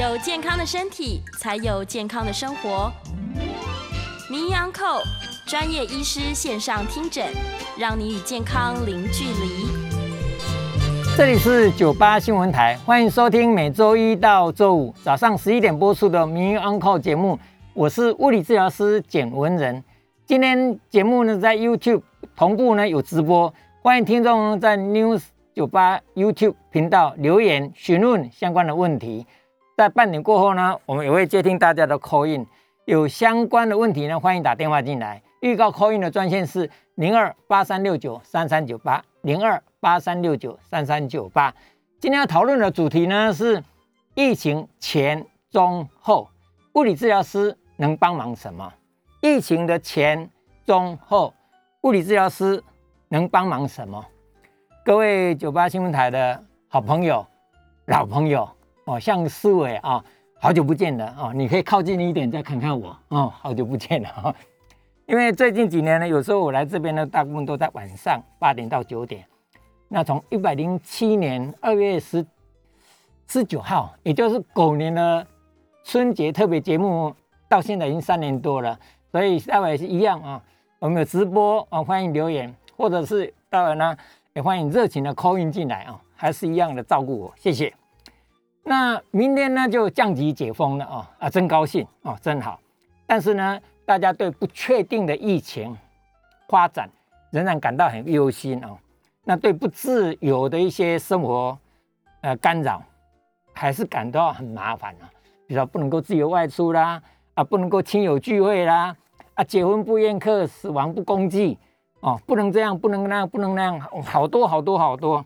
有健康的身体，才有健康的生活。名医安扣专业医师线上听诊，让你与健康零距离。这里是九八新闻台，欢迎收听每周一到周五早上十一点播出的名医安扣节目。我是物理治疗师简文仁。今天节目呢在 YouTube 同步呢有直播，欢迎听众在 News 九八 YouTube 频道留言询问相关的问题。在半点过后呢，我们也会接听大家的 call in，有相关的问题呢，欢迎打电话进来。预告 call in 的专线是零二八三六九三三九八零二八三六九三三九八。今天要讨论的主题呢是疫情前、中、后，物理治疗师能帮忙什么？疫情的前、中、后，物理治疗师能帮忙什么？各位九八新闻台的好朋友、老朋友。哦，像思维啊，好久不见了哦，你可以靠近一点再看看我哦，好久不见了哈。因为最近几年呢，有时候我来这边呢，大部分都在晚上八点到九点。那从一百零七年二月十十九号，也就是狗年的春节特别节目，到现在已经三年多了，所以待会是一样啊。我们有直播啊，欢迎留言，或者是待会呢，也欢迎热情的 call in 进来啊，还是一样的照顾我，谢谢。那明天呢就降级解封了啊啊，真高兴哦，真好。但是呢，大家对不确定的疫情发展仍然感到很忧心哦。那对不自由的一些生活呃干扰，还是感到很麻烦啊。比如说不能够自由外出啦，啊不能够亲友聚会啦，啊结婚不宴客，死亡不公祭哦，不能这样，不能那样，不能那样，好多好多好多。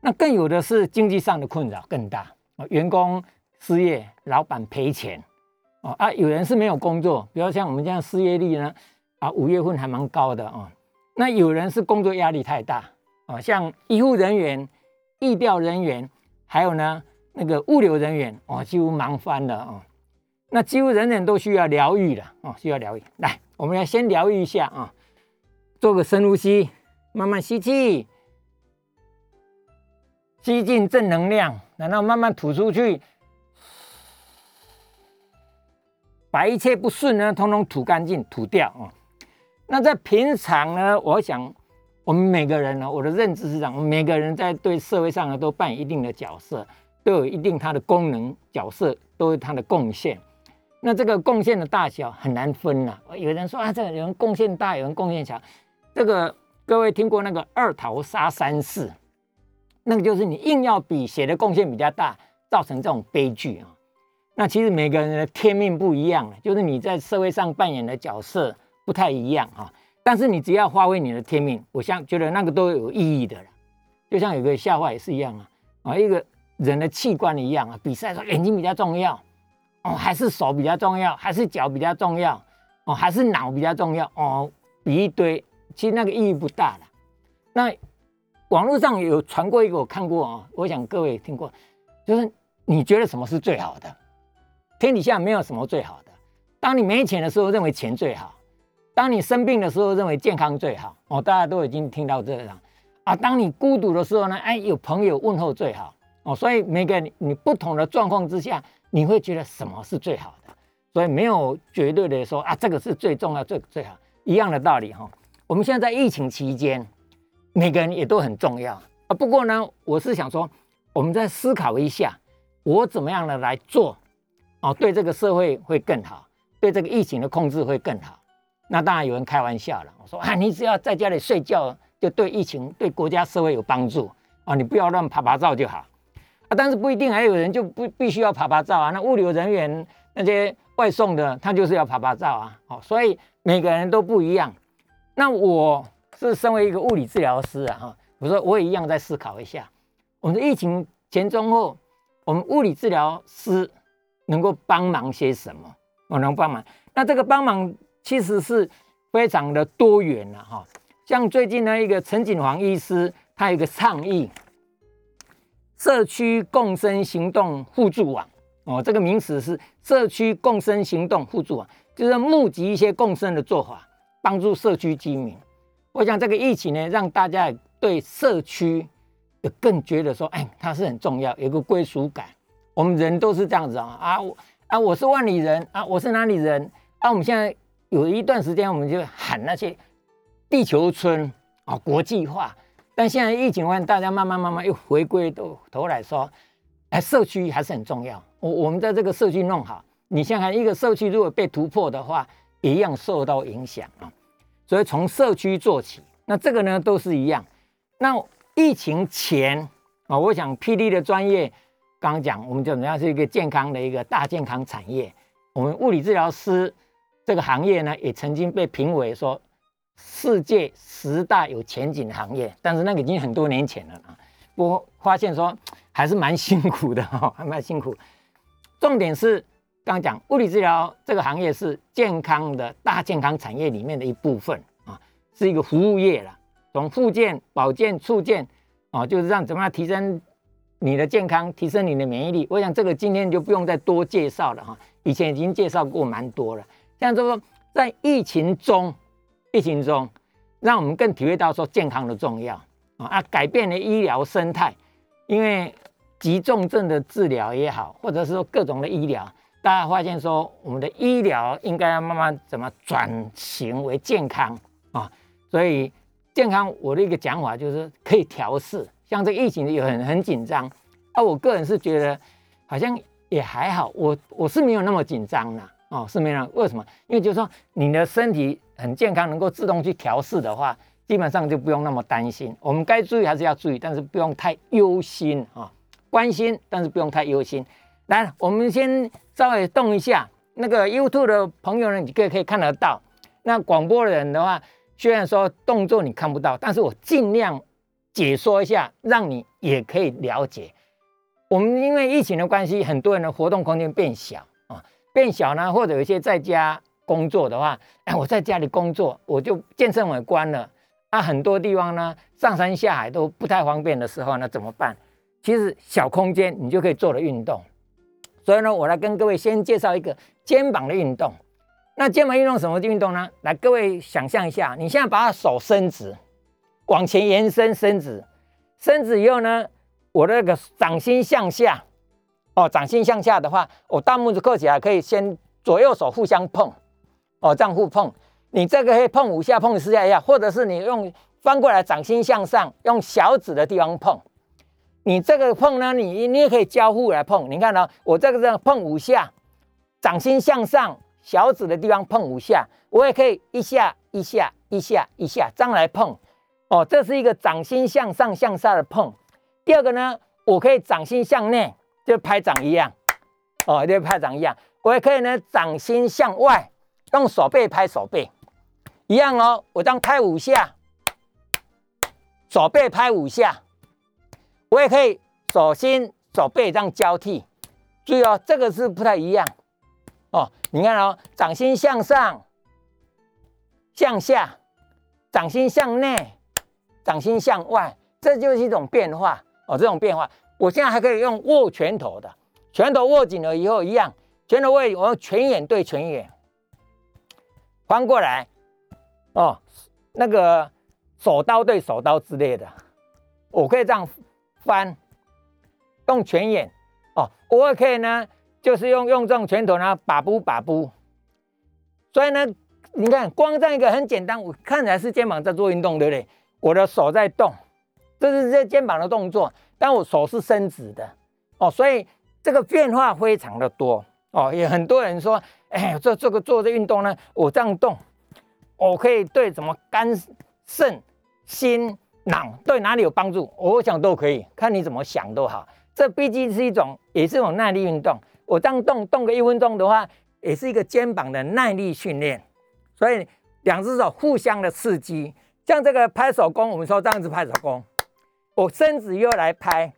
那更有的是经济上的困扰更大啊，员工失业，老板赔钱啊啊，有人是没有工作，比如像我们这样失业率呢啊，五月份还蛮高的啊。那有人是工作压力太大啊，像医护人员、疫调人员，还有呢那个物流人员哦，几乎忙翻了啊。那几乎人人都需要疗愈了啊，需要疗愈。来，我们要先疗愈一下啊，做个深呼吸，慢慢吸气。吸进正能量，然后慢慢吐出去，把一切不顺呢，通通吐干净、吐掉啊。那在平常呢，我想我们每个人呢，我的认知是这样：，每个人在对社会上呢，都扮演一定的角色，都有一定它的功能角色，都有它的贡献。那这个贡献的大小很难分呐。有人说啊，这个人贡献大，有人贡献小。这个各位听过那个二桃杀三士？那个就是你硬要比谁的贡献比较大，造成这种悲剧啊。那其实每个人的天命不一样，就是你在社会上扮演的角色不太一样啊。但是你只要发挥你的天命，我想觉得那个都有意义的了。就像有个笑话也是一样啊，啊，一个人的器官一样啊，比赛说眼睛比较重要哦，还是手比较重要，还是脚比较重要哦，还是脑比较重要哦，比一堆，其实那个意义不大了。那。网络上有传过一个，我看过啊，我想各位听过，就是你觉得什么是最好的？天底下没有什么最好的。当你没钱的时候，认为钱最好；当你生病的时候，认为健康最好。哦，大家都已经听到这样啊。当你孤独的时候呢，哎，有朋友问候最好。哦，所以每个你不同的状况之下，你会觉得什么是最好的？所以没有绝对的说啊，这个是最重要、最最好一样的道理哈。我们现在在疫情期间。每个人也都很重要啊。不过呢，我是想说，我们再思考一下，我怎么样的来做哦，对这个社会会更好，对这个疫情的控制会更好。那当然有人开玩笑了，我说啊，你只要在家里睡觉，就对疫情、对国家社会有帮助啊，你不要乱拍拍照就好啊。但是不一定，还有人就不必须要拍拍照啊。那物流人员那些外送的，他就是要拍拍照啊。好，所以每个人都不一样。那我。是身为一个物理治疗师啊，哈，我说我也一样在思考一下，我们的疫情前中后，我们物理治疗师能够帮忙些什么？我能帮忙？那这个帮忙其实是非常的多元了，哈。像最近呢，一个陈锦煌医师，他有一个倡议，社区共生行动互助网，哦，这个名词是社区共生行动互助网，就是募集一些共生的做法，帮助社区居民。我想这个疫情呢，让大家对社区更觉得说，哎，它是很重要，有个归属感我们人都是这样子啊啊我啊我是万里人啊我是哪里人啊我们现在有一段时间我们就喊那些地球村啊国际化，但现在疫情完，大家慢慢慢慢又回归到头来说，哎社区还是很重要。我我们在这个社区弄好，你想想一个社区如果被突破的话，一样受到影响啊。所以从社区做起，那这个呢都是一样。那疫情前啊，我想 P D 的专业刚刚讲，我们怎么样是一个健康的一个大健康产业。我们物理治疗师这个行业呢，也曾经被评为说世界十大有前景的行业，但是那个已经很多年前了啊。我发现说还是蛮辛苦的哈，还蛮辛苦。重点是刚刚讲物理治疗这个行业是健康的大健康产业里面的一部分啊，是一个服务业了。从附件、保健、促健，啊，就是让怎么样提升你的健康，提升你的免疫力。我想这个今天就不用再多介绍了哈，以前已经介绍过蛮多了。像这个在疫情中，疫情中，让我们更体会到说健康的重要啊，啊，改变了医疗生态。因为急重症的治疗也好，或者是说各种的医疗，大家发现说我们的医疗应该要慢慢怎么转型为健康啊，所以。健康，我的一个讲法就是可以调试。像这疫情也很很紧张，啊，我个人是觉得好像也还好，我我是没有那么紧张的哦，是没有。为什么？因为就是说你的身体很健康，能够自动去调试的话，基本上就不用那么担心。我们该注意还是要注意，但是不用太忧心啊，关心，但是不用太忧心。来，我们先稍微动一下。那个 YouTube 的朋友呢，你可以可以看得到。那广播的人的话。虽然说动作你看不到，但是我尽量解说一下，让你也可以了解。我们因为疫情的关系，很多人的活动空间变小啊，变小呢，或者有一些在家工作的话，哎，我在家里工作，我就健身馆关了，啊，很多地方呢上山下海都不太方便的时候那，怎么办？其实小空间你就可以做的运动。所以呢，我来跟各位先介绍一个肩膀的运动。那肩膀运动什么运动呢？来，各位想象一下，你现在把手伸直，往前延伸，伸直，伸直以后呢，我的那个掌心向下，哦，掌心向下的话，我大拇指扣起来，可以先左右手互相碰，哦，这样互碰，你这个可以碰五下，碰十下一下，或者是你用翻过来，掌心向上，用小指的地方碰，你这个碰呢，你你也可以交互来碰，你看到我这个这样碰五下，掌心向上。小指的地方碰五下，我也可以一下一下一下一下这样来碰，哦，这是一个掌心向上向下的碰。第二个呢，我可以掌心向内，就拍掌一样，哦，就拍掌一样。我也可以呢，掌心向外，用手背拍手背，一样哦。我这样拍五下，手背拍五下，我也可以手心手背这样交替。注意哦，这个是不太一样。哦，你看哦，掌心向上、向下，掌心向内、掌心向外，这就是一种变化哦。这种变化，我现在还可以用握拳头的，拳头握紧了以后一样，拳头握，我用拳眼对拳眼，翻过来哦，那个手刀对手刀之类的，我可以这样翻，用拳眼哦，我也可以呢。就是用用这种拳头呢，把不把不，所以呢，你看光这样一个很简单，我看起来是肩膀在做运动，对不对？我的手在动，这是这肩膀的动作，但我手是伸直的哦，所以这个变化非常的多哦。也很多人说，哎，做这个做这运动呢，我这样动，我可以对什么肝肾心脑对哪里有帮助？我想都可以，看你怎么想都好。这毕竟是一种，也是一种耐力运动。我这样动动个一分钟的话，也是一个肩膀的耐力训练，所以两只手互相的刺激，像这个拍手功，我们说这样子拍手功，我身子又来拍，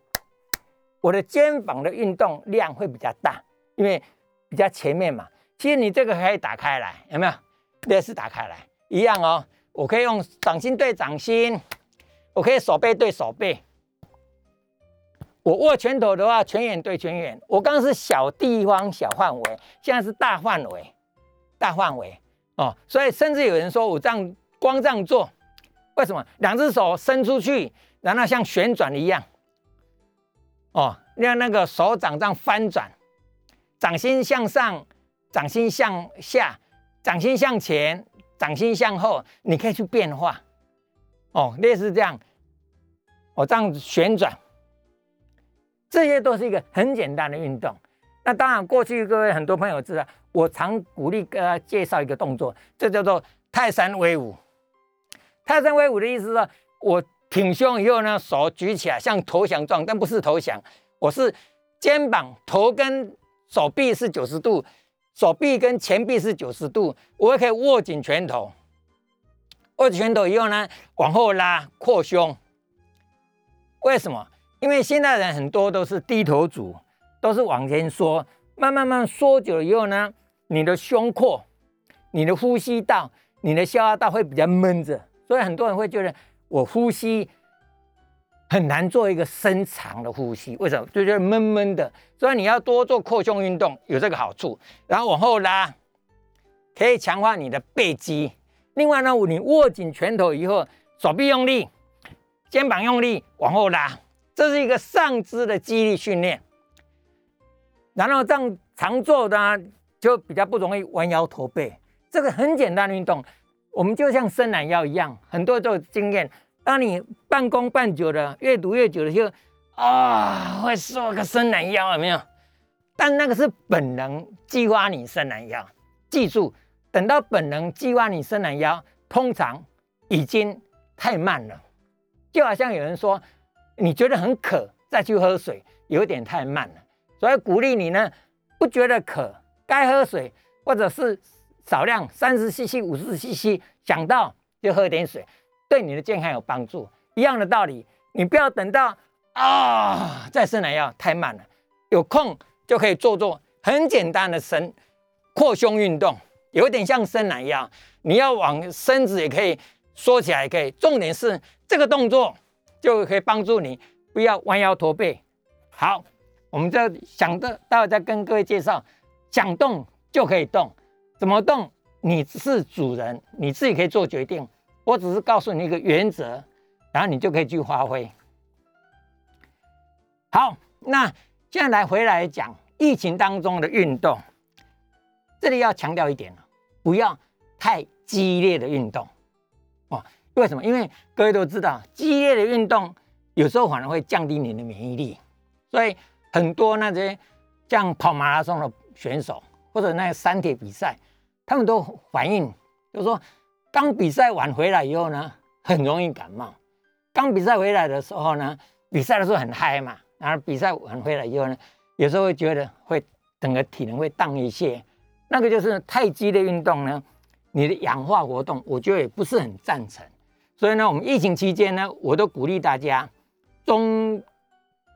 我的肩膀的运动量会比较大，因为比较前面嘛。其实你这个可以打开来，有没有？也是打开来一样哦。我可以用掌心对掌心，我可以手背对手背。我握拳头的话，拳眼对拳眼。我刚刚是小地方、小范围，现在是大范围、大范围哦。所以甚至有人说我这样光这样做，为什么？两只手伸出去，然后像旋转一样哦，让那个手掌这样翻转，掌心向上，掌心向下，掌心向前，掌心向后，你可以去变化。哦，类似这样，我这样子旋转，这些都是一个很简单的运动。那当然，过去各位很多朋友知道，我常鼓励大家介绍一个动作，这叫做泰山威武。泰山威武的意思是，我挺胸以后呢，手举起来像投降状，但不是投降。我是肩膀、头跟手臂是九十度，手臂跟前臂是九十度，我也可以握紧拳头，握紧拳头以后呢，往后拉扩胸。为什么？因为现在人很多都是低头族，都是往前缩，慢慢慢缩久了以后呢，你的胸廓、你的呼吸道、你的消化道会比较闷着，所以很多人会觉得我呼吸。很难做一个深长的呼吸，为什么？就觉得闷闷的。所以你要多做扩胸运动，有这个好处。然后往后拉，可以强化你的背肌。另外呢，你握紧拳头以后，手臂用力，肩膀用力，往后拉，这是一个上肢的肌力训练。然后这样常做的就比较不容易弯腰驼背。这个很简单的运动，我们就像伸懒腰一样，很多都有经验。当你半弓半久的，越读越久的就，啊，会缩个伸懒腰，有没有？但那个是本能激发你伸懒腰。记住，等到本能激发你伸懒腰，通常已经太慢了。就好像有人说，你觉得很渴，再去喝水，有点太慢了。所以鼓励你呢，不觉得渴，该喝水，或者是少量三十 CC、五十 CC，想到就喝点水。对你的健康有帮助，一样的道理，你不要等到啊再伸懒腰太慢了，有空就可以做做很简单的伸扩胸运动，有点像伸懒腰，你要往身子也可以缩起来，也可以，重点是这个动作就可以帮助你不要弯腰驼背。好，我们再想的，待会再跟各位介绍，想动就可以动，怎么动你是主人，你自己可以做决定。我只是告诉你一个原则，然后你就可以去发挥。好，那现在来回来讲疫情当中的运动，这里要强调一点不要太激烈的运动哦。为什么？因为各位都知道，激烈的运动有时候反而会降低你的免疫力，所以很多那些像跑马拉松的选手或者那个山铁比赛，他们都反映就是说。刚比赛完回来以后呢，很容易感冒。刚比赛回来的时候呢，比赛的时候很嗨嘛，然后比赛完回来以后呢，有时候会觉得会整个体能会荡一些。那个就是太激烈运动呢，你的氧化活动，我觉得也不是很赞成。所以呢，我们疫情期间呢，我都鼓励大家中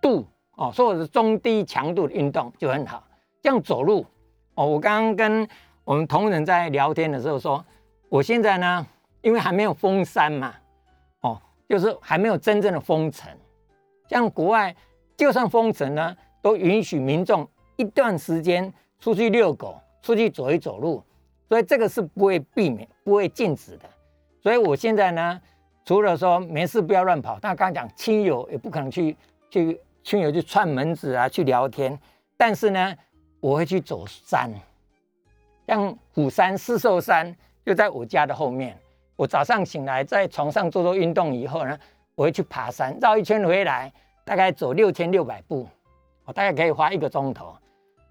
度哦，或者是中低强度的运动就很好。像走路哦，我刚刚跟我们同仁在聊天的时候说。我现在呢，因为还没有封山嘛，哦，就是还没有真正的封城。像国外，就算封城呢，都允许民众一段时间出去遛狗，出去走一走路，所以这个是不会避免、不会禁止的。所以我现在呢，除了说没事不要乱跑，那刚刚讲亲友也不可能去去亲友去串门子啊，去聊天。但是呢，我会去走山，像虎山、四兽山。就在我家的后面。我早上醒来，在床上做做运动以后呢，我会去爬山，绕一圈回来，大概走六千六百步，我大概可以花一个钟头。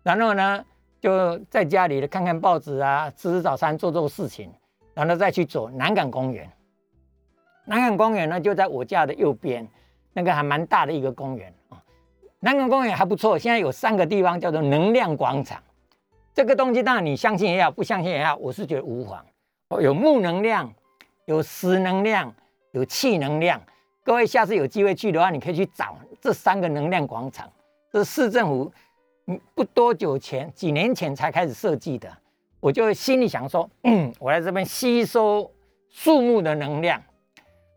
然后呢，就在家里看看报纸啊，吃吃早餐，做做事情，然后再去走南港公园。南港公园呢，就在我家的右边，那个还蛮大的一个公园啊。南港公园还不错，现在有三个地方叫做能量广场。这个东西当然你相信也好，不相信也好，我是觉得无妨。哦有木能量，有石能量，有气能量。各位下次有机会去的话，你可以去找这三个能量广场。这是市政府嗯不多久前几年前才开始设计的。我就心里想说，嗯，我来这边吸收树木的能量，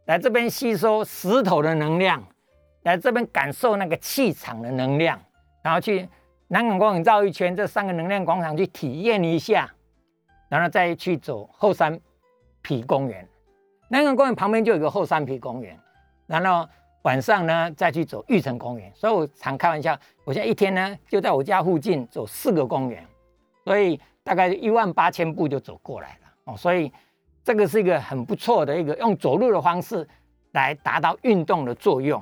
来这边吸收石头的能量，来这边感受那个气场的能量，然后去南港公园绕一圈，这三个能量广场去体验一下。然后再去走后山皮公园，南港公园旁边就有个后山皮公园。然后晚上呢再去走玉成公园。所以我常开玩笑，我现在一天呢就在我家附近走四个公园，所以大概一万八千步就走过来了哦。所以这个是一个很不错的一个用走路的方式来达到运动的作用。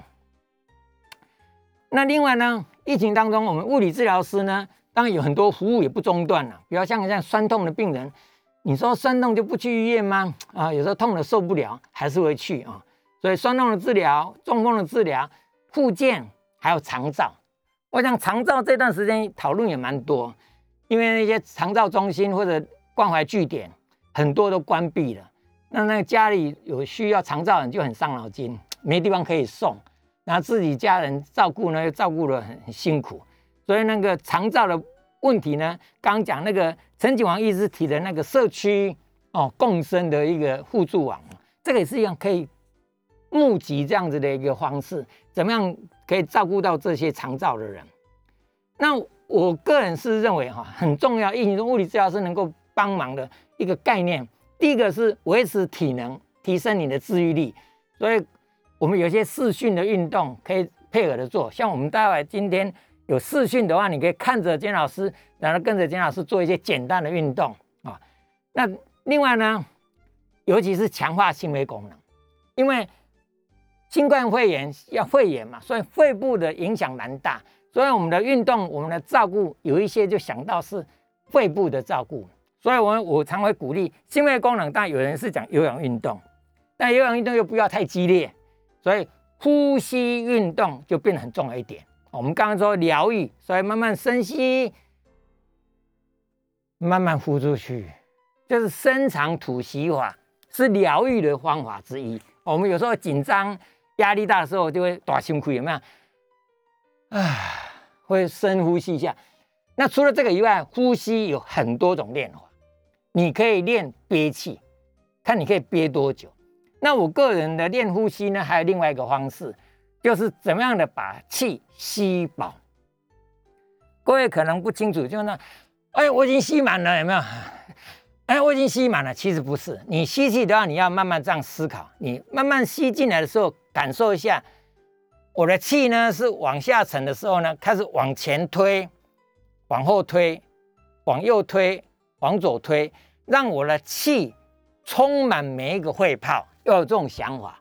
那另外呢，疫情当中，我们物理治疗师呢，当然有很多服务也不中断了。比如像像酸痛的病人，你说酸痛就不去医院吗？啊，有时候痛的受不了，还是会去啊。所以酸痛的治疗、中风的治疗、复健，还有长照。我想长照这段时间讨论也蛮多，因为那些长照中心或者关怀据点很多都关闭了。那那个家里有需要长照人就很伤脑筋，没地方可以送。然后自己家人照顾呢，又照顾的很很辛苦，所以那个长照的问题呢，刚讲那个陈景王医师提的那个社区哦共生的一个互助网，这个也是一样可以募集这样子的一个方式，怎么样可以照顾到这些长照的人？那我个人是认为哈，很重要，疫情中物理治疗是能够帮忙的一个概念，第一个是维持体能，提升你的自愈力，所以。我们有些视讯的运动可以配合的做，像我们待会今天有视讯的话，你可以看着金老师，然后跟着金老师做一些简单的运动啊。那另外呢，尤其是强化心肺功能，因为新冠肺炎要肺炎嘛，所以肺部的影响蛮大，所以我们的运动、我们的照顾有一些就想到是肺部的照顾，所以我我常会鼓励心肺功能。但有人是讲有氧运动，但有氧运动又不要太激烈。所以呼吸运动就变得很重要一点。我们刚刚说疗愈，所以慢慢深吸，慢慢呼出去，就是深长吐息法，是疗愈的方法之一。我们有时候紧张、压力大的时候，就会大胸口，有没有？啊，会深呼吸一下。那除了这个以外，呼吸有很多种练法，你可以练憋气，看你可以憋多久。那我个人的练呼吸呢，还有另外一个方式，就是怎么样的把气吸饱。各位可能不清楚，就那，哎，我已经吸满了，有没有？哎，我已经吸满了。其实不是，你吸气的话，你要慢慢这样思考。你慢慢吸进来的时候，感受一下，我的气呢是往下沉的时候呢，开始往前推，往后推，往右推，往左推，让我的气充满每一个肺泡。要有这种想法，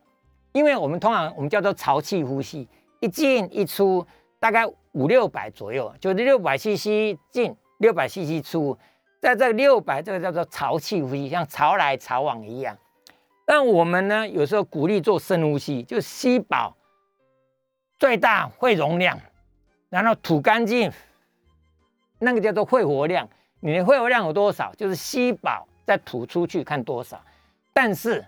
因为我们通常我们叫做潮气呼吸，一进一出大概五六百左右，就是六百 CC 进，六百 CC 出，在这六百这个叫做潮气呼吸，像潮来潮往一样。但我们呢，有时候鼓励做深呼吸，就吸饱最大肺容量，然后吐干净，那个叫做肺活量。你的肺活量有多少？就是吸饱再吐出去看多少，但是。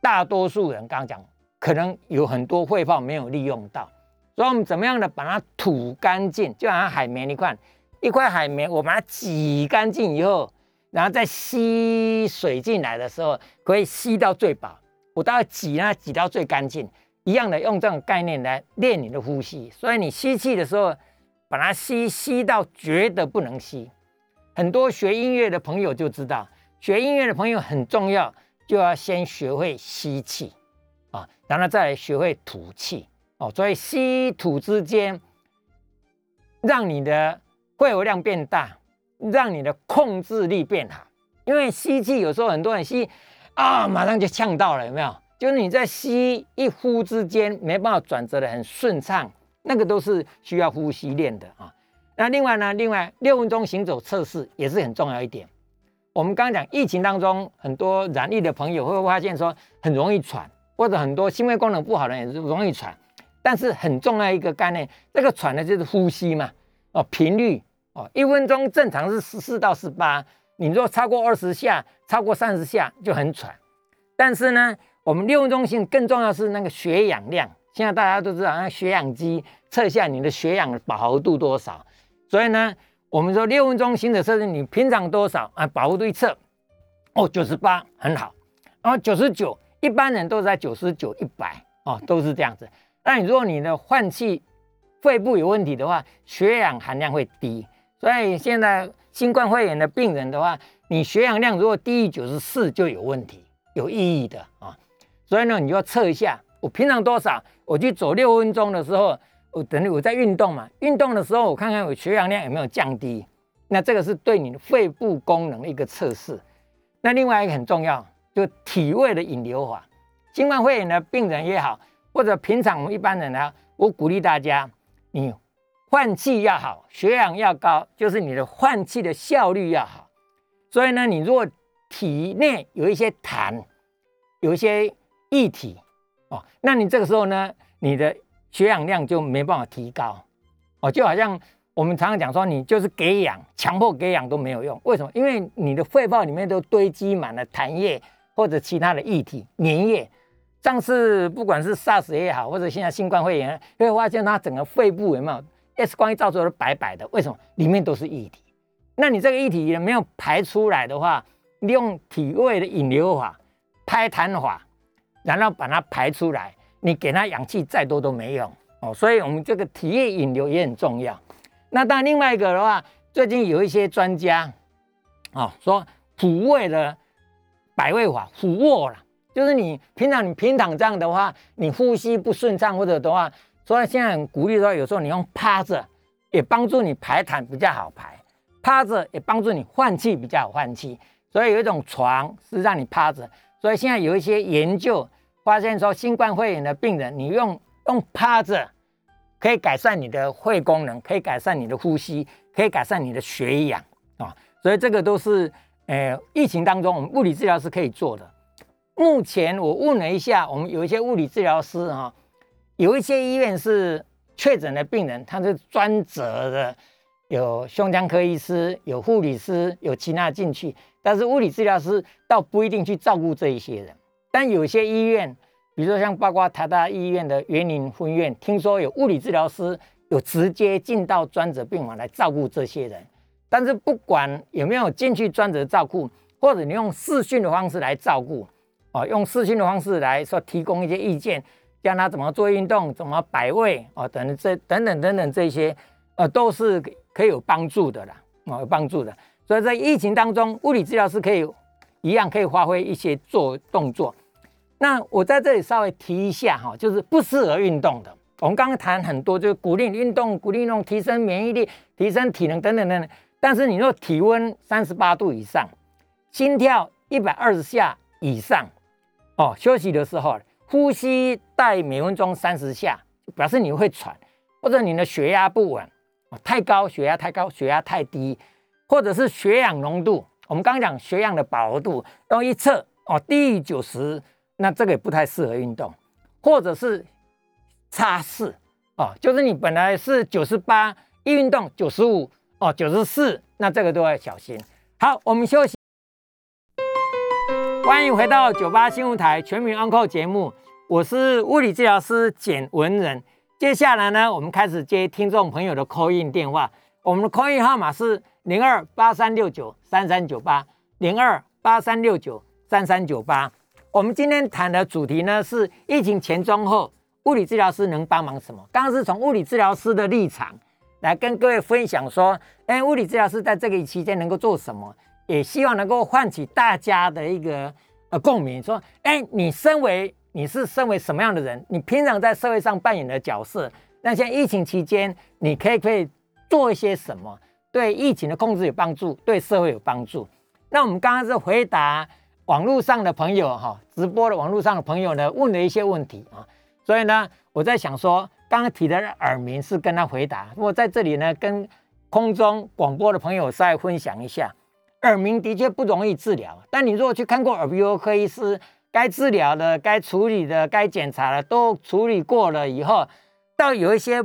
大多数人刚刚讲，可能有很多肺泡没有利用到，所以我们怎么样的把它吐干净？就好像海绵，你看一块海绵，我把它挤干净以后，然后再吸水进来的时候，可以吸到最饱。我大概挤呢，挤到最干净，一样的用这种概念来练你的呼吸。所以你吸气的时候，把它吸吸到觉得不能吸。很多学音乐的朋友就知道，学音乐的朋友很重要。就要先学会吸气啊，然后再学会吐气哦。所以吸吐之间，让你的肺活量变大，让你的控制力变好。因为吸气有时候很多人吸啊，马上就呛到了，有没有？就是你在吸一呼之间没办法转折的很顺畅，那个都是需要呼吸练的啊。那另外呢，另外六分钟行走测试也是很重要一点。我们刚刚讲疫情当中，很多染疫的朋友会发现说很容易喘，或者很多心肺功能不好的人也是容易喘。但是很重要一个概念，这个喘的就是呼吸嘛，哦，频率哦，一分钟正常是十四到十八，你如果超过二十下，超过三十下就很喘。但是呢，我们六分钟性更重要是那个血氧量。现在大家都知道，那血氧机测一下你的血氧饱和度多少，所以呢。我们说六分钟行走测试，你平常多少啊？保护度一测，哦，九十八，很好。然后九十九，一般人都在九十九、一百哦，都是这样子。那你如果你的换气、肺部有问题的话，血氧含量会低。所以现在新冠肺炎的病人的话，你血氧量如果低于九十四就有问题，有意义的啊。所以呢，你就要测一下，我平常多少，我去走六分钟的时候，我等于我在运动嘛，运动的时候我看看我血氧量有没有降低，那这个是对你的肺部功能的一个测试。那另外一个很重要，就体位的引流法。新冠肺炎的病人也好，或者平常我们一般人呢，我鼓励大家，你换气要好，血氧要高，就是你的换气的效率要好。所以呢，你如果体内有一些痰，有一些液体哦，那你这个时候呢，你的血氧量就没办法提高哦，就好像我们常常讲说，你就是给氧，强迫给氧都没有用。为什么？因为你的肺泡里面都堆积满了痰液或者其他的液体、粘液。上次不管是 SARS 也好，或者现在新冠肺炎，会发现它整个肺部有没有 X 光一照出来都白白的？为什么？里面都是液体。那你这个液体也没有排出来的话，利用体位的引流法、拍痰法，然后把它排出来，你给它氧气再多都没用哦。所以我们这个体液引流也很重要。那当然，另外一个的话，最近有一些专家哦说俯卧的百位法，俯卧了。就是你平常你平躺这样的话，你呼吸不顺畅或者的话，所以现在很鼓励说，有时候你用趴着也帮助你排痰比较好排，趴着也帮助你换气比较好换气。所以有一种床是让你趴着，所以现在有一些研究发现说，新冠肺炎的病人你用用趴着可以改善你的肺功能，可以改善你的呼吸，可以改善你的血氧啊。所以这个都是呃疫情当中我们物理治疗是可以做的。目前我问了一下，我们有一些物理治疗师哈，有一些医院是确诊的病人，他是专责的，有胸腔科医师，有护理师，有其他进去，但是物理治疗师倒不一定去照顾这一些人。但有些医院，比如说像包括台大医院的园林分院，听说有物理治疗师有直接进到专责病房来照顾这些人。但是不管有没有进去专责照顾，或者你用视讯的方式来照顾。哦，用视讯的方式来说，提供一些意见，教他怎么做运动，怎么摆位，哦，等等这等等等等这些，呃，都是可以有帮助的啦，哦，有帮助的。所以在疫情当中，物理治疗师可以一样可以发挥一些做动作。那我在这里稍微提一下哈，就是不适合运动的。我们刚刚谈很多，就是鼓励运动，鼓励运动，提升免疫力，提升体能等等等等。但是你若体温三十八度以上，心跳一百二十下以上。哦，休息的时候呼吸带每分钟三十下，表示你会喘，或者你的血压不稳，哦太高血压太高，血压太低，或者是血氧浓度，我们刚刚讲血氧的饱和度，用一测哦低于九十，那这个也不太适合运动，或者是差四哦，就是你本来是九十八，一运动九十五哦九十四，那这个都要小心。好，我们休息。欢迎回到九八新闻台全民安扣节目，我是物理治疗师简文仁。接下来呢，我们开始接听众朋友的 call in 电话。我们的 call in 号码是零二八三六九三三九八零二八三六九三三九八。我们今天谈的主题呢是疫情前中后，物理治疗师能帮忙什么？刚刚是从物理治疗师的立场来跟各位分享说，哎，物理治疗师在这个期间能够做什么？也希望能够唤起大家的一个呃共鸣，说，哎，你身为你是身为什么样的人？你平常在社会上扮演的角色？那像疫情期间，你可以可以做一些什么？对疫情的控制有帮助，对社会有帮助？那我们刚刚是回答网络上的朋友哈，直播的网络上的朋友呢问了一些问题啊，所以呢，我在想说，刚刚提的耳鸣是跟他回答，我在这里呢跟空中广播的朋友再分享一下。耳鸣的确不容易治疗，但你如果去看过耳鼻喉科医师，该治疗的、该处理的、该检查的都处理过了以后，到有一些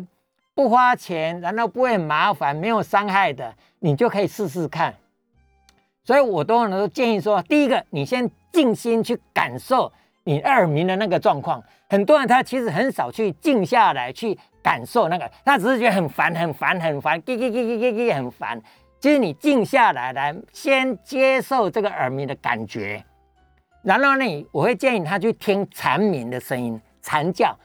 不花钱，然后不会很麻烦、没有伤害的，你就可以试试看。所以我都能够建议说，第一个，你先静心去感受你耳鸣的那个状况。很多人他其实很少去静下来去感受那个，他只是觉得很烦、很烦、很烦，叽叽叽叽叽叽很烦。就是你静下来，来先接受这个耳鸣的感觉，然后呢，我会建议他去听蝉鸣的声音，蝉叫，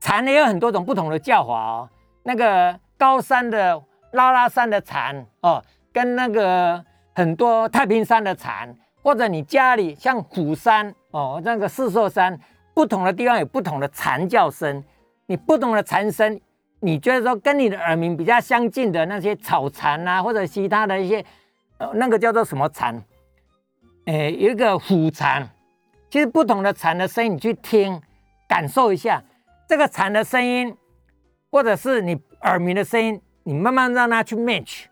蝉也有很多种不同的叫法哦。那个高山的拉拉山的蝉哦，跟那个很多太平山的蝉，或者你家里像虎山哦，那个四兽山不同的地方有不同的蝉叫声，你不同的蝉声，你觉得说跟你的耳鸣比较相近的那些草蝉啊，或者其他的一些，呃，那个叫做什么蝉？诶，有一个虎蝉。其实不同的蝉的声音，你去听，感受一下这个蝉的声音，或者是你耳鸣的声音，你慢慢让它去 match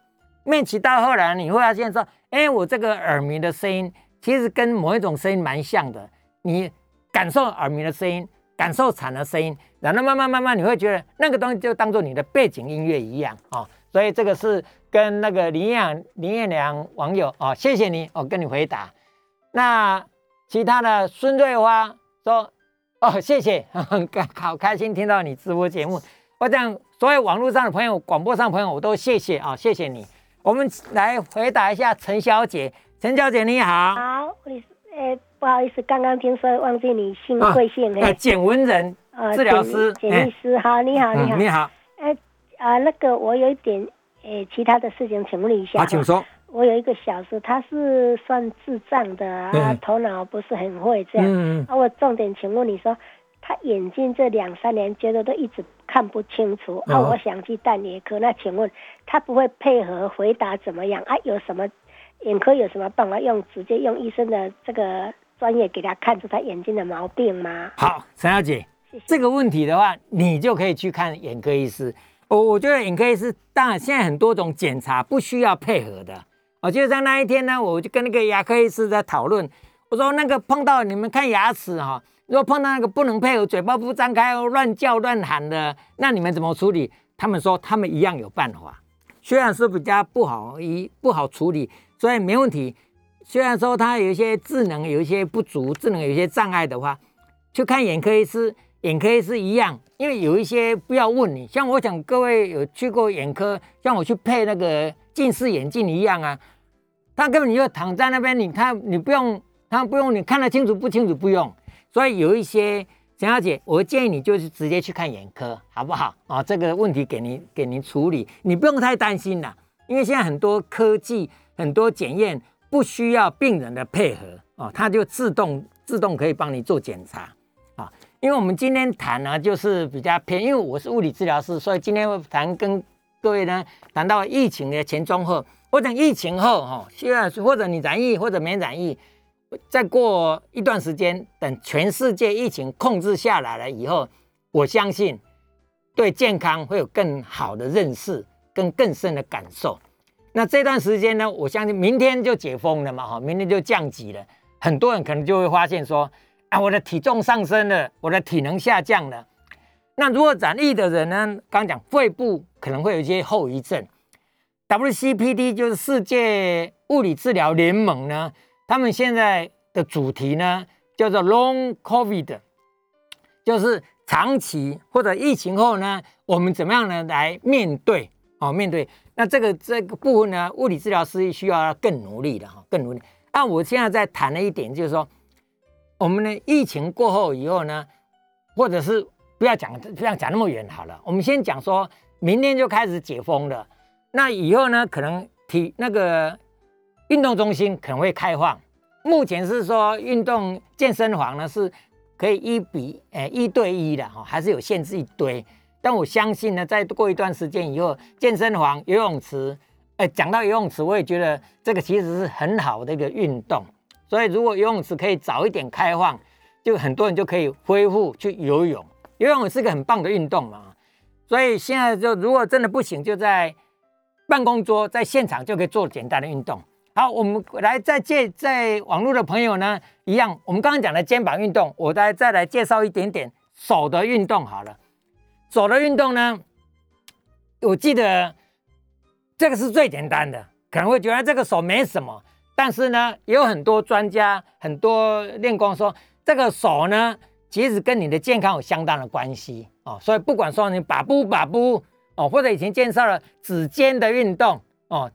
match，match 到后来你会发现说，哎，我这个耳鸣的声音其实跟某一种声音蛮像的。你感受耳鸣的声音，感受蝉的声音，然后慢慢慢慢你会觉得那个东西就当做你的背景音乐一样啊。所以这个是跟那个林彦林彦良网友哦，谢谢你，我跟你回答。那。其他的孙瑞花说：“哦，谢谢，很好开心听到你直播节目。我讲所有网络上的朋友、广播上朋友，我都谢谢啊，谢谢你。我们来回答一下陈小姐，陈小姐你好。好，你呃不好意思，刚刚听说忘记你姓贵姓嘿。简文人，治疗师，简律师。好，你好，你好，你好。呃啊，那个我有一点呃其他的事情，请问一下。啊，请说。我有一个小叔，他是算智障的啊，头脑不是很会这样。啊，我重点请问你说，他眼睛这两三年觉得都一直看不清楚啊，我想去戴眼科，那请问他不会配合回答怎么样啊？有什么眼科有什么办法用直接用医生的这个专业给他看出他眼睛的毛病吗？好，陈小姐，这个问题的话，你就可以去看眼科医师。我我觉得眼科医师当然现在很多种检查不需要配合的。哦，就像那一天呢，我就跟那个牙科医师在讨论，我说那个碰到你们看牙齿哈，如果碰到那个不能配合，嘴巴不张开哦，乱叫乱喊的，那你们怎么处理？他们说他们一样有办法，虽然是比较不好一不好处理，所以没问题。虽然说他有一些智能有一些不足，智能有一些障碍的话，去看眼科医师，眼科医师一样，因为有一些不要问你，像我想各位有去过眼科，像我去配那个。近视眼镜一样啊，他根本就躺在那边，你看你不用，他不用你看得清楚不清楚不用，所以有一些陈小姐，我建议你就是直接去看眼科，好不好啊？这个问题给您给您处理，你不用太担心了，因为现在很多科技很多检验不需要病人的配合啊，它就自动自动可以帮你做检查啊。因为我们今天谈呢，就是比较偏，因为我是物理治疗师，所以今天会谈跟。各位呢，谈到疫情的前中后，或者疫情后哈，现在或者你染疫或者没染疫，再过一段时间，等全世界疫情控制下来了以后，我相信对健康会有更好的认识跟更深的感受。那这段时间呢，我相信明天就解封了嘛哈，明天就降级了，很多人可能就会发现说，啊，我的体重上升了，我的体能下降了。那如果染疫的人呢？刚讲肺部可能会有一些后遗症。WCPD 就是世界物理治疗联盟呢，他们现在的主题呢叫做 Long COVID，就是长期或者疫情后呢，我们怎么样呢来面对？哦，面对。那这个这个部分呢，物理治疗师需要更努力的哈，更努力。那我现在在谈的一点就是说，我们呢疫情过后以后呢，或者是不要讲，不要讲那么远好了。我们先讲说，明天就开始解封了。那以后呢，可能体那个运动中心可能会开放。目前是说，运动健身房呢是可以一比诶一对一的哈，还是有限制一堆。但我相信呢，在过一段时间以后，健身房、游泳池，诶，讲到游泳池，我也觉得这个其实是很好的一个运动。所以如果游泳池可以早一点开放，就很多人就可以恢复去游泳。游泳是个很棒的运动嘛，所以现在就如果真的不行，就在办公桌在现场就可以做简单的运动。好，我们来再介在网络的朋友呢，一样，我们刚刚讲的肩膀运动，我再再来介绍一点点手的运动好了。手的运动呢，我记得这个是最简单的，可能会觉得这个手没什么，但是呢，也有很多专家、很多练功说这个手呢。其实跟你的健康有相当的关系哦，所以不管说你把不把不哦，或者以前介绍了指尖的运动哦，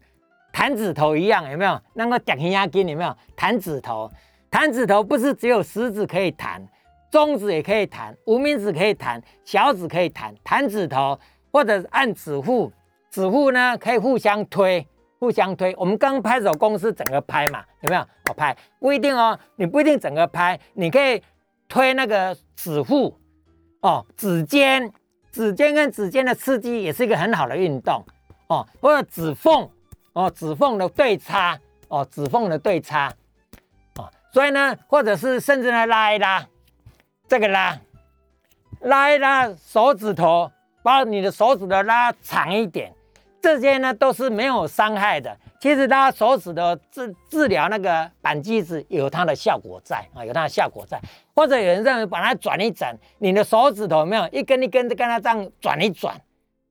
弹指头一样有没有？那个点压筋有没有？弹指头，弹指头不是只有食指可以弹，中指也可以弹，无名指可以弹，小指可以弹，弹指头或者按指腹，指腹呢可以互相推，互相推。我们刚拍手公司整个拍嘛，有没有？我拍不一定哦，你不一定整个拍，你可以。推那个指腹哦，指尖，指尖跟指尖的刺激也是一个很好的运动哦，或者指缝哦，指缝的对擦哦，指缝的对擦哦，所以呢，或者是甚至呢拉一拉，这个拉，拉一拉手指头，把你的手指头拉长一点，这些呢都是没有伤害的。其实拉手指的治治疗那个板机子有它的效果在啊，有它的效果在。或者有人认为把它转一转，你的手指头没有一根一根的跟它这样转一转，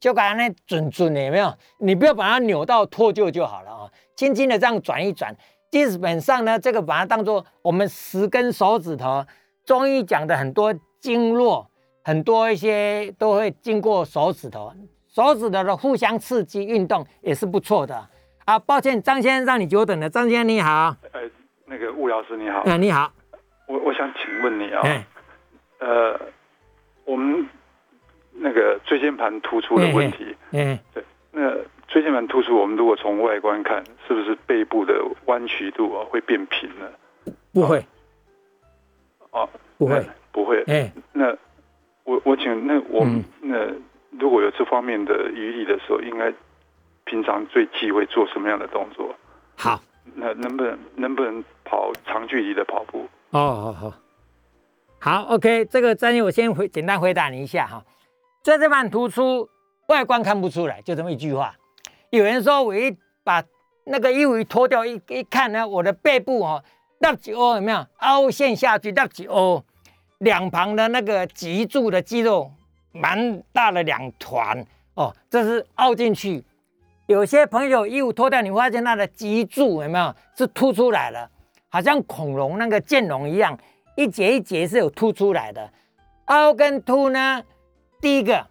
就把它那准准的有没有？你不要把它扭到脱臼就好了啊，轻轻的这样转一转。基本上呢，这个把它当做我们十根手指头，中医讲的很多经络，很多一些都会经过手指头，手指头的互相刺激运动也是不错的。啊，抱歉，张先生让你久等了。张先生你好，呃，那个吴老师你好，嗯，你好，我我想请问你啊，呃，我们那个椎间盘突出的问题，嗯，对，那椎间盘突出，我们如果从外观看，是不是背部的弯曲度啊会变平了？不会，哦，不会，不会，哎，那我我请那我们那如果有这方面的余力的时候，应该。平常最忌讳做什么样的动作？好，那能不能能不能跑长距离的跑步？哦，好好好，OK，这个专业我先回简单回答你一下哈。椎间盘突出，外观看不出来，就这么一句话。有人说我一把那个衣服一脱掉，一一看呢，我的背部哦，那几哦有没有凹陷下去？那几哦，两旁的那个脊柱的肌肉蛮大的两团哦，这是凹进去。有些朋友衣服脱掉，你发现他的脊柱有没有是凸出来了，好像恐龙那个剑龙一样，一节一节是有凸出来的。凹跟凸呢，第一个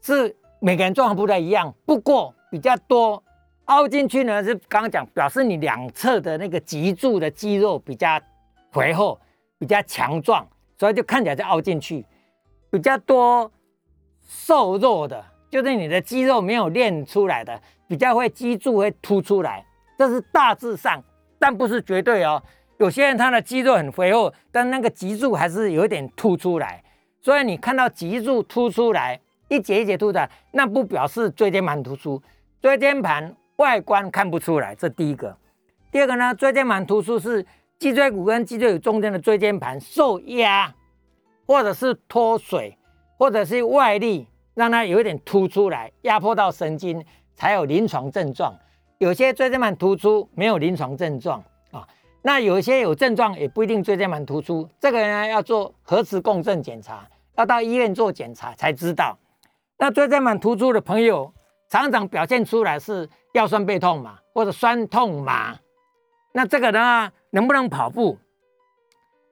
是每个人状况不太一样，不过比较多凹进去呢，是刚刚讲表示你两侧的那个脊柱的肌肉比较肥厚、比较强壮，所以就看起来就凹进去。比较多瘦弱的，就是你的肌肉没有练出来的。比较会脊柱会凸出来，这是大致上，但不是绝对哦。有些人他的肌肉很肥厚，但那个脊柱还是有点凸出来。所以你看到脊柱凸出来，一节一节凸出来，那不表示椎间盘突出。椎间盘外观看不出来，这第一个。第二个呢，椎间盘突出是脊椎骨跟脊椎骨中间的椎间盘受压，或者是脱水，或者是外力让它有一点凸出来，压迫到神经。才有临床症状，有些椎间盘突出没有临床症状啊，那有一些有症状也不一定椎间盘突出，这个呢要做核磁共振检查，要到医院做检查才知道。那椎间盘突出的朋友常常表现出来是腰酸背痛嘛，或者酸痛麻，那这个呢能不能跑步？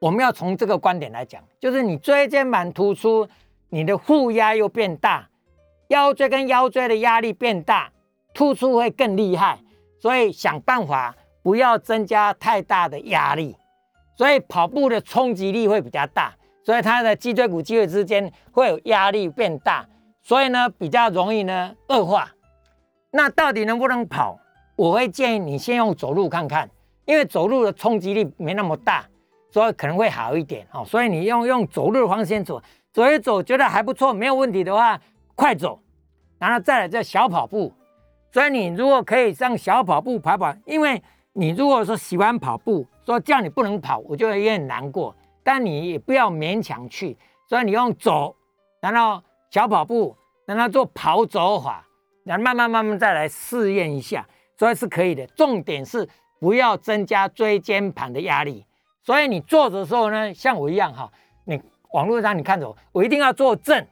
我们要从这个观点来讲，就是你椎间盘突出，你的负压又变大，腰椎跟腰椎的压力变大。突出会更厉害，所以想办法不要增加太大的压力，所以跑步的冲击力会比较大，所以它的脊椎骨肌肉之间会有压力变大，所以呢比较容易呢恶化。那到底能不能跑？我会建议你先用走路看看，因为走路的冲击力没那么大，所以可能会好一点哦。所以你用用走路的方式先走，走一走觉得还不错，没有问题的话，快走，然后再来这小跑步。所以你如果可以上小跑步跑跑，因为你如果说喜欢跑步，说叫你不能跑，我就有点难过。但你也不要勉强去，所以你用走，然后小跑步，然后做跑走法，然后慢慢慢慢再来试验一下，所以是可以的。重点是不要增加椎间盘的压力。所以你坐着的时候呢，像我一样哈，你网络上你看着我一定要坐正，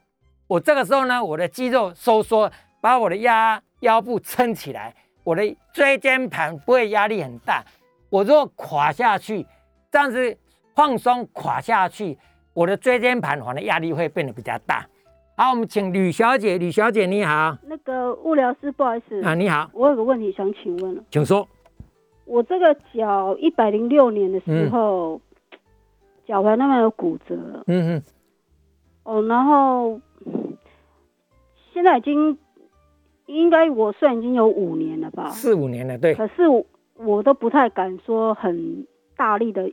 我这个时候呢，我的肌肉收缩，把我的压。腰部撑起来，我的椎间盘不会压力很大。我如果垮下去，这样子放松垮下去，我的椎间盘反的压力会变得比较大。好，我们请吕小姐，吕小姐你好。那个物疗师，不好意思啊，你好，我有个问题想请问了，请说。我这个脚一百零六年的时候，脚踝那边有骨折嗯。嗯哼。哦，然后现在已经。应该我算已经有五年了吧，四五年了，对。可是我都不太敢说很大力的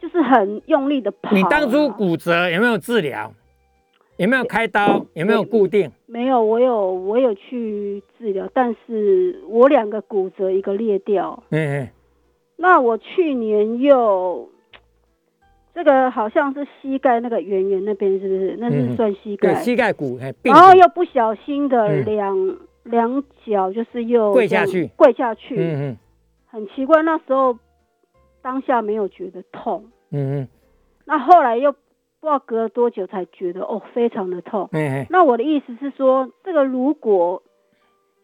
就是很用力的跑。你当初骨折有没有治疗？有没有开刀？有没有固定？没有，我有我有去治疗，但是我两个骨折，一个裂掉。嗯嗯。那我去年又，这个好像是膝盖那个圆圆那边，是不是？那是算膝盖。对，膝盖骨。然后又不小心的两两脚就是又跪下去，跪下去。嗯嗯。很奇怪，那时候当下没有觉得痛。嗯嗯。那后来又。不知道隔了多久才觉得哦，非常的痛。嗯那我的意思是说，这个如果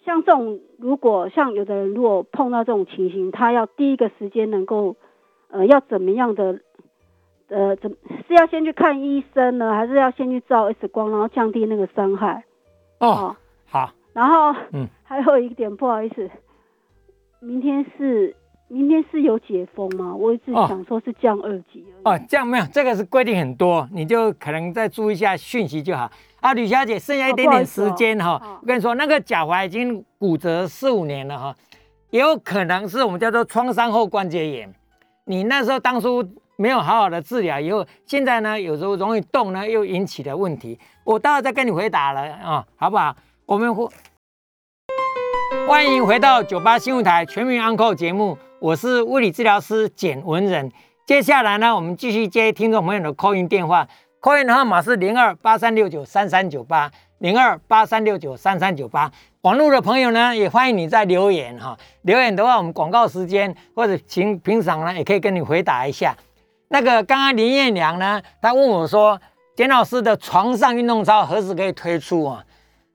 像这种，如果像有的人如果碰到这种情形，他要第一个时间能够，呃，要怎么样的，呃，怎是要先去看医生呢，还是要先去照 X 光，然后降低那个伤害？哦，好。然后，嗯，还有一点不好意思，明天是。明天是有解封吗？我一直想说是降二级哦，降没有，这个是规定很多，你就可能再注意一下讯息就好。啊，吕小姐，剩下一点点时间哈，我跟你说，那个脚踝已经骨折四五年了哈，也有可能是我们叫做创伤后关节炎。你那时候当初没有好好的治疗，以后现在呢，有时候容易动呢，又引起的问题。我待会再跟你回答了啊，好不好？我们欢迎回到九八新闻台全民安扣节目。我是物理治疗师简文仁，接下来呢，我们继续接听众朋友的扣音电话扣音的号码是零二八三六九三三九八零二八三六九三三九八。网络的朋友呢，也欢迎你在留言哈，留言的话，我们广告时间或者平平常呢，也可以跟你回答一下。那个刚刚林彦良呢，他问我说，简老师的床上运动操何时可以推出啊？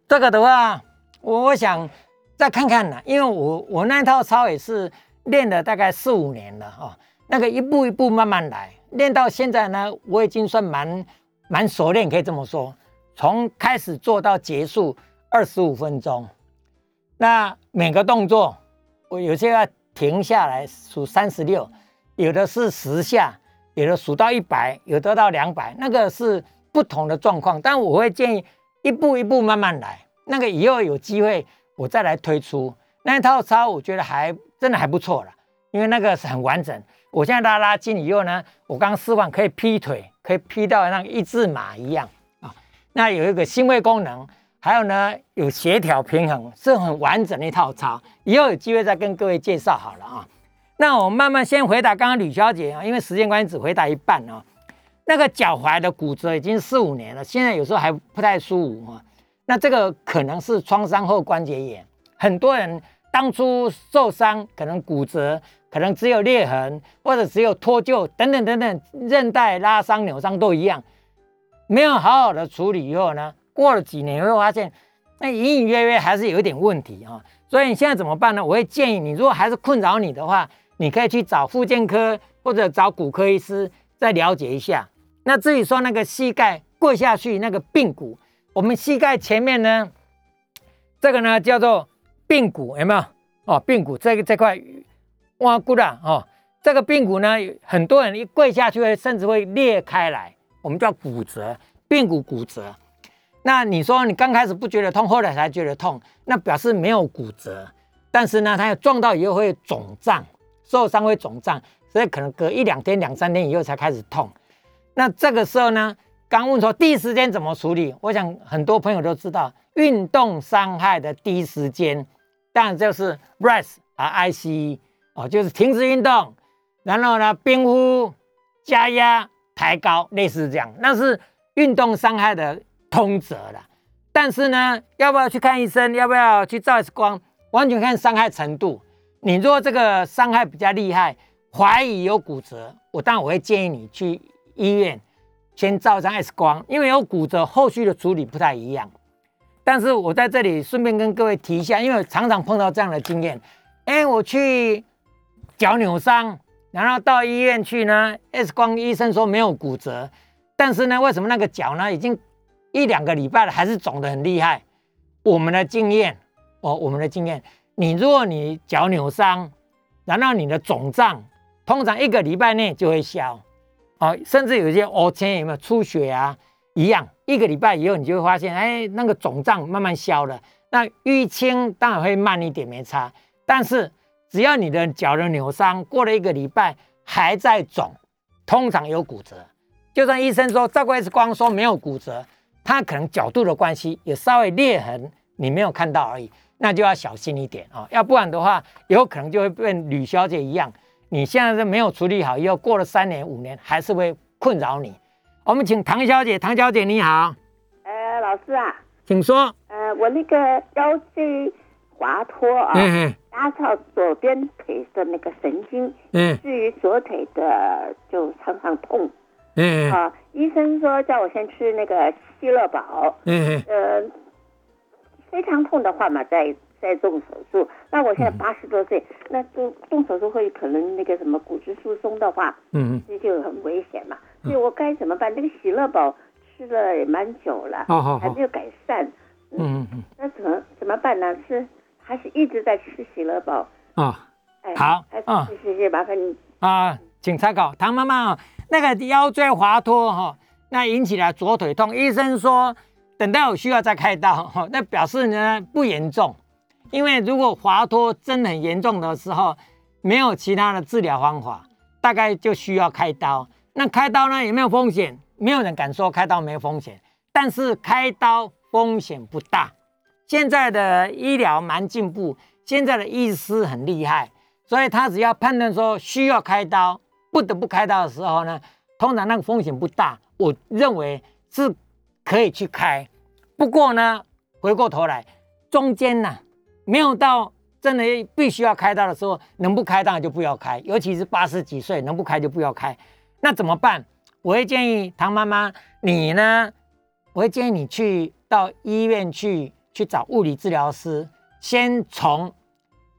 这个的话，我我想再看看呢，因为我我那套操也是。练了大概四五年了哈，那个一步一步慢慢来，练到现在呢，我已经算蛮蛮熟练，可以这么说。从开始做到结束二十五分钟，那每个动作我有些要停下来数三十六，有的是十下，有的数到一百，有的到两百，那个是不同的状况。但我会建议一步一步慢慢来，那个以后有机会我再来推出那一套操，我觉得还。真的还不错了，因为那个是很完整。我现在拉拉筋以后呢，我刚示范可以劈腿，可以劈到像一字马一样啊。那有一个心肺功能，还有呢有协调平衡，是很完整的一套操。以后有机会再跟各位介绍好了啊。那我慢慢先回答刚刚吕小姐啊，因为时间关系只回答一半啊。那个脚踝的骨折已经四五年了，现在有时候还不太舒服啊。那这个可能是创伤后关节炎，很多人。当初受伤可能骨折，可能只有裂痕，或者只有脱臼等等等等，韧带拉伤、扭伤都一样，没有好好的处理以后呢，过了几年会发现，那隐隐约约还是有一点问题啊。所以你现在怎么办呢？我会建议你，如果还是困扰你的话，你可以去找复健科或者找骨科医师再了解一下。那至于说那个膝盖跪下去那个髌骨，我们膝盖前面呢，这个呢叫做。髌骨有没有？哦，髌骨这个这块挖骨啦，哦，这个髌骨呢，很多人一跪下去，甚至会裂开来，我们叫骨折，髌骨骨折。那你说你刚开始不觉得痛，后来才觉得痛，那表示没有骨折，但是呢，它要撞到以后会肿胀，受伤会肿胀，所以可能隔一两天、两三天以后才开始痛。那这个时候呢，刚问说第一时间怎么处理？我想很多朋友都知道，运动伤害的第一时间。当然就是 rest 啊，I C 哦，就是停止运动，然后呢，冰敷、加压、抬高，类似这样，那是运动伤害的通则了。但是呢，要不要去看医生？要不要去照 X 光？完全看伤害程度。你如果这个伤害比较厉害，怀疑有骨折，我当然我会建议你去医院先照一张 X 光，因为有骨折，后续的处理不太一样。但是我在这里顺便跟各位提一下，因为常常碰到这样的经验，哎，我去脚扭伤，然后到医院去呢，X 光医生说没有骨折，但是呢，为什么那个脚呢已经一两个礼拜了，还是肿得很厉害？我们的经验哦，我们的经验，你如果你脚扭伤，然后你的肿胀，通常一个礼拜内就会消，哦，甚至有些哦，前有没有出血啊？一样，一个礼拜以后，你就会发现，哎，那个肿胀慢慢消了。那淤青当然会慢一点，没差。但是只要你的脚的扭伤过了一个礼拜还在肿，通常有骨折。就算医生说照过 X 光说没有骨折，他可能角度的关系有稍微裂痕，你没有看到而已，那就要小心一点啊，要不然的话，有可能就会跟吕小姐一样，你现在是没有处理好，以后过了三年五年还是会困扰你。我们请唐小姐，唐小姐你好，呃，老师啊，请说。呃，我那个腰椎滑脱啊，压到左边腿的那个神经，嗯，至于左腿的就常常痛。嗯，好，医生说叫我先吃那个希乐宝。嗯呃，非常痛的话嘛，再再动手术。那我现在八十多岁，那动动手术会可能那个什么骨质疏松的话，嗯这就很危险嘛。所以我该怎么办？那个喜乐宝吃了也蛮久了，还没有改善。嗯嗯那怎么怎么办呢？是还是一直在吃喜乐宝？啊，哎，好，啊，谢谢，麻烦你啊，请参考唐妈妈。那个腰椎滑脱哈，那引起了左腿痛，医生说等到有需要再开刀哈，那表示呢不严重，因为如果滑脱真的很严重的时候，没有其他的治疗方法，大概就需要开刀。那开刀呢有没有风险？没有人敢说开刀没有风险，但是开刀风险不大。现在的医疗蛮进步，现在的医师很厉害，所以他只要判断说需要开刀。不得不开刀的时候呢，通常那个风险不大，我认为是可以去开。不过呢，回过头来，中间呢没有到真的必须要开刀的时候，能不开当然就不要开。尤其是八十几岁，能不开就不要开。那怎么办？我会建议唐妈妈，你呢，我会建议你去到医院去去找物理治疗师，先从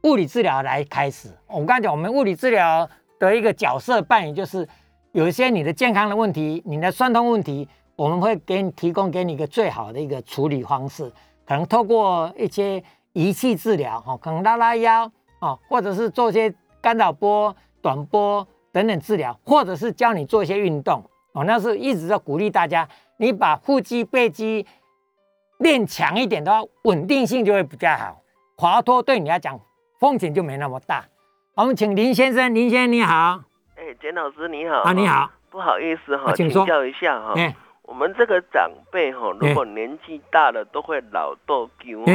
物理治疗来开始。我刚才讲，我们物理治疗。的一个角色扮演就是，有一些你的健康的问题，你的酸痛问题，我们会给你提供给你一个最好的一个处理方式，可能透过一些仪器治疗，哈，可能拉拉腰，哦，或者是做些干扰波、短波等等治疗，或者是教你做一些运动，哦，那是一直在鼓励大家，你把腹肌、背肌练强一点的话，稳定性就会比较好，滑脱对你来讲风险就没那么大。我们请林先生，林先生你好。哎，简老师你好。啊，你好。不好意思哈，请教一下哈。我们这个长辈哈，如果年纪大了都会老豆丢哈。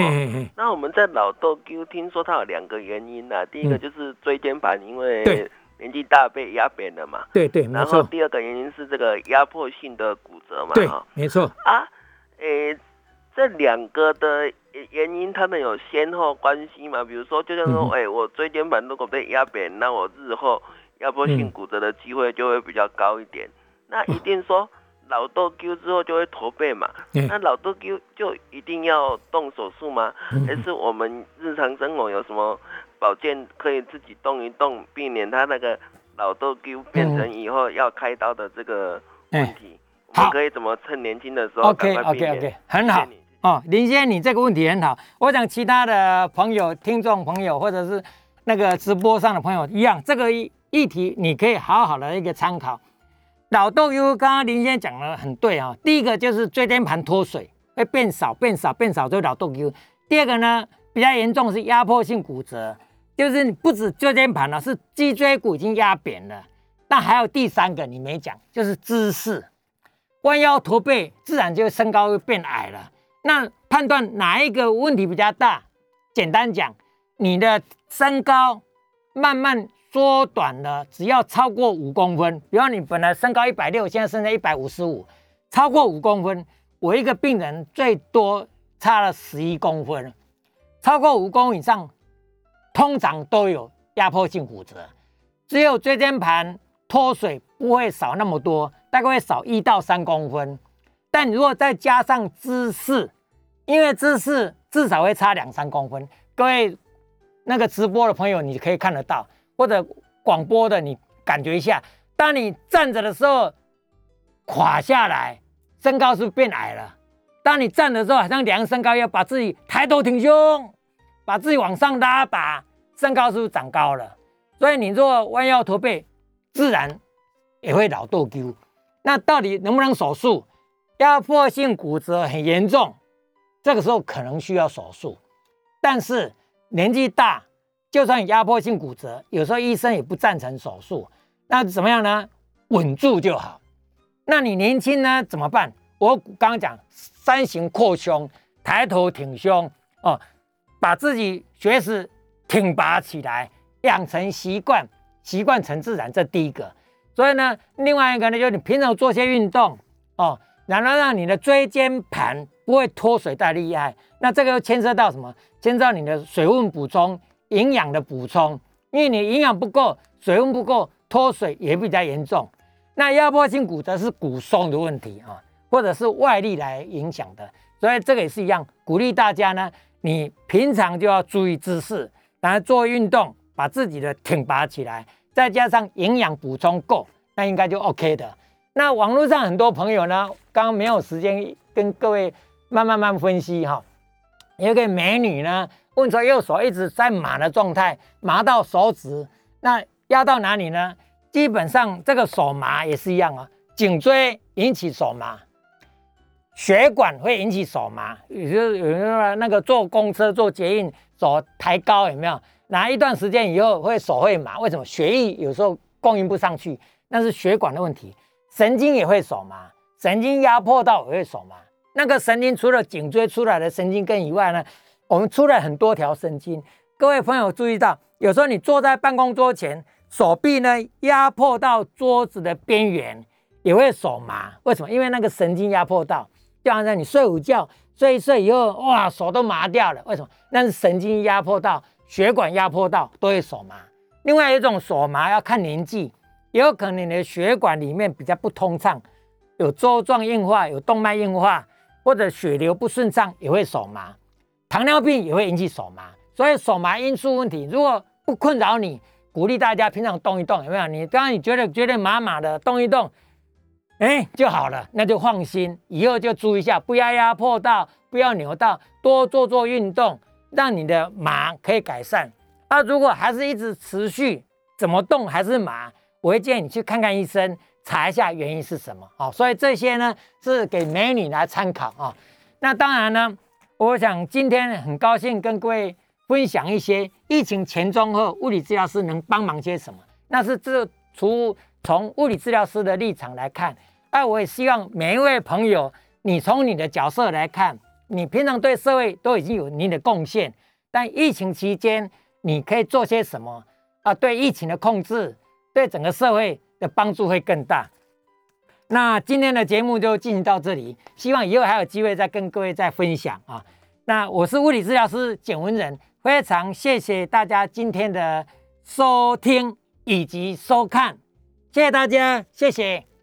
那我们在老豆灸，听说它有两个原因呐。第一个就是椎间盘，因为年纪大被压扁了嘛。对对，然后第二个原因是这个压迫性的骨折嘛。对，没错。啊，诶，这两个的。原因他们有先后关系嘛？比如说，就像说，哎，我椎间盘如果被压扁，那我日后压迫性骨折的机会就会比较高一点。那一定说老豆丢之后就会驼背嘛？那老豆丢就一定要动手术吗？还是我们日常生活有什么保健可以自己动一动，避免他那个老豆丢变成以后要开刀的这个问题？我们可以怎么趁年轻的时候？OK OK OK，很好。哦，林先生，你这个问题很好。我想其他的朋友、听众朋友，或者是那个直播上的朋友一样，这个议题你可以好好的一个参考。老豆优刚刚林先生讲的很对啊。第一个就是椎间盘脱水会变少、变少、变少，就是老豆优。第二个呢，比较严重是压迫性骨折，就是你不止椎间盘了，是脊椎骨已经压扁了。那还有第三个你没讲，就是姿势，弯腰驼背，自然就身高会变矮了。那判断哪一个问题比较大？简单讲，你的身高慢慢缩短了，只要超过五公分，比方你本来身高一百六，现在剩下一百五十五，超过五公分，我一个病人最多差了十一公分，超过五公以上，通常都有压迫性骨折，只有椎间盘脱水不会少那么多，大概会少一到三公分，但如果再加上姿势，因为姿势至少会差两三公分，各位那个直播的朋友，你可以看得到，或者广播的，你感觉一下，当你站着的时候垮下来，身高是是变矮了？当你站的时候，好像量身高要把自己抬头挺胸，把自己往上拉把，身高是不是长高了？所以你若弯腰驼背，自然也会老豆丢。那到底能不能手术？压迫性骨折很严重。这个时候可能需要手术，但是年纪大，就算压迫性骨折，有时候医生也不赞成手术。那怎么样呢？稳住就好。那你年轻呢怎么办？我刚刚讲三型扩胸，抬头挺胸哦，把自己学识挺拔起来，养成习惯，习惯成自然，这第一个。所以呢，另外一个呢，就是你平常做些运动哦，然后让你的椎间盘不会脱水太厉害。那这个又牵涉到什么？牵涉到你的水分补充、营养的补充，因为你营养不够，水分不够，脱水也比较严重。那压迫性骨折是骨松的问题啊，或者是外力来影响的，所以这个也是一样，鼓励大家呢，你平常就要注意姿势，然后做运动，把自己的挺拔起来，再加上营养补充够，那应该就 OK 的。那网络上很多朋友呢，刚刚没有时间跟各位慢慢慢分析哈，有个美女呢问说右手一直在麻的状态，麻到手指，那压到哪里呢？基本上这个手麻也是一样啊，颈椎引起手麻，血管会引起手麻。有些有人说那个坐公车、坐捷运手抬高有没有？拿一段时间以后会手会麻，为什么？血液有时候供应不上去，那是血管的问题。神经也会手麻，神经压迫到也会手麻。那个神经除了颈椎出来的神经根以外呢，我们出了很多条神经。各位朋友注意到，有时候你坐在办公桌前。手臂呢压迫到桌子的边缘，也会手麻。为什么？因为那个神经压迫到，就好像你睡午觉，睡一睡以后，哇，手都麻掉了。为什么？那是神经压迫到，血管压迫到，都会手麻。另外一种手麻要看年纪，也有可能你的血管里面比较不通畅，有粥状硬化，有动脉硬化，或者血流不顺畅也会手麻。糖尿病也会引起手麻，所以手麻因素问题，如果不困扰你。鼓励大家平常动一动，有没有？你刚刚你觉得觉得麻麻的，动一动，哎就好了，那就放心。以后就注意一下，不要压迫到，不要扭到，多做做运动，让你的麻可以改善。那如果还是一直持续，怎么动还是麻，我会建议你去看看医生，查一下原因是什么。好，所以这些呢是给美女来参考啊。那当然呢，我想今天很高兴跟各位。分享一些疫情前、中、后物理治疗师能帮忙些什么？那是这除从物理治疗师的立场来看，那我也希望每一位朋友，你从你的角色来看，你平常对社会都已经有你的贡献，但疫情期间你可以做些什么啊？对疫情的控制，对整个社会的帮助会更大。那今天的节目就进行到这里，希望以后还有机会再跟各位再分享啊。那我是物理治疗师简文仁。非常谢谢大家今天的收听以及收看，谢谢大家，谢谢。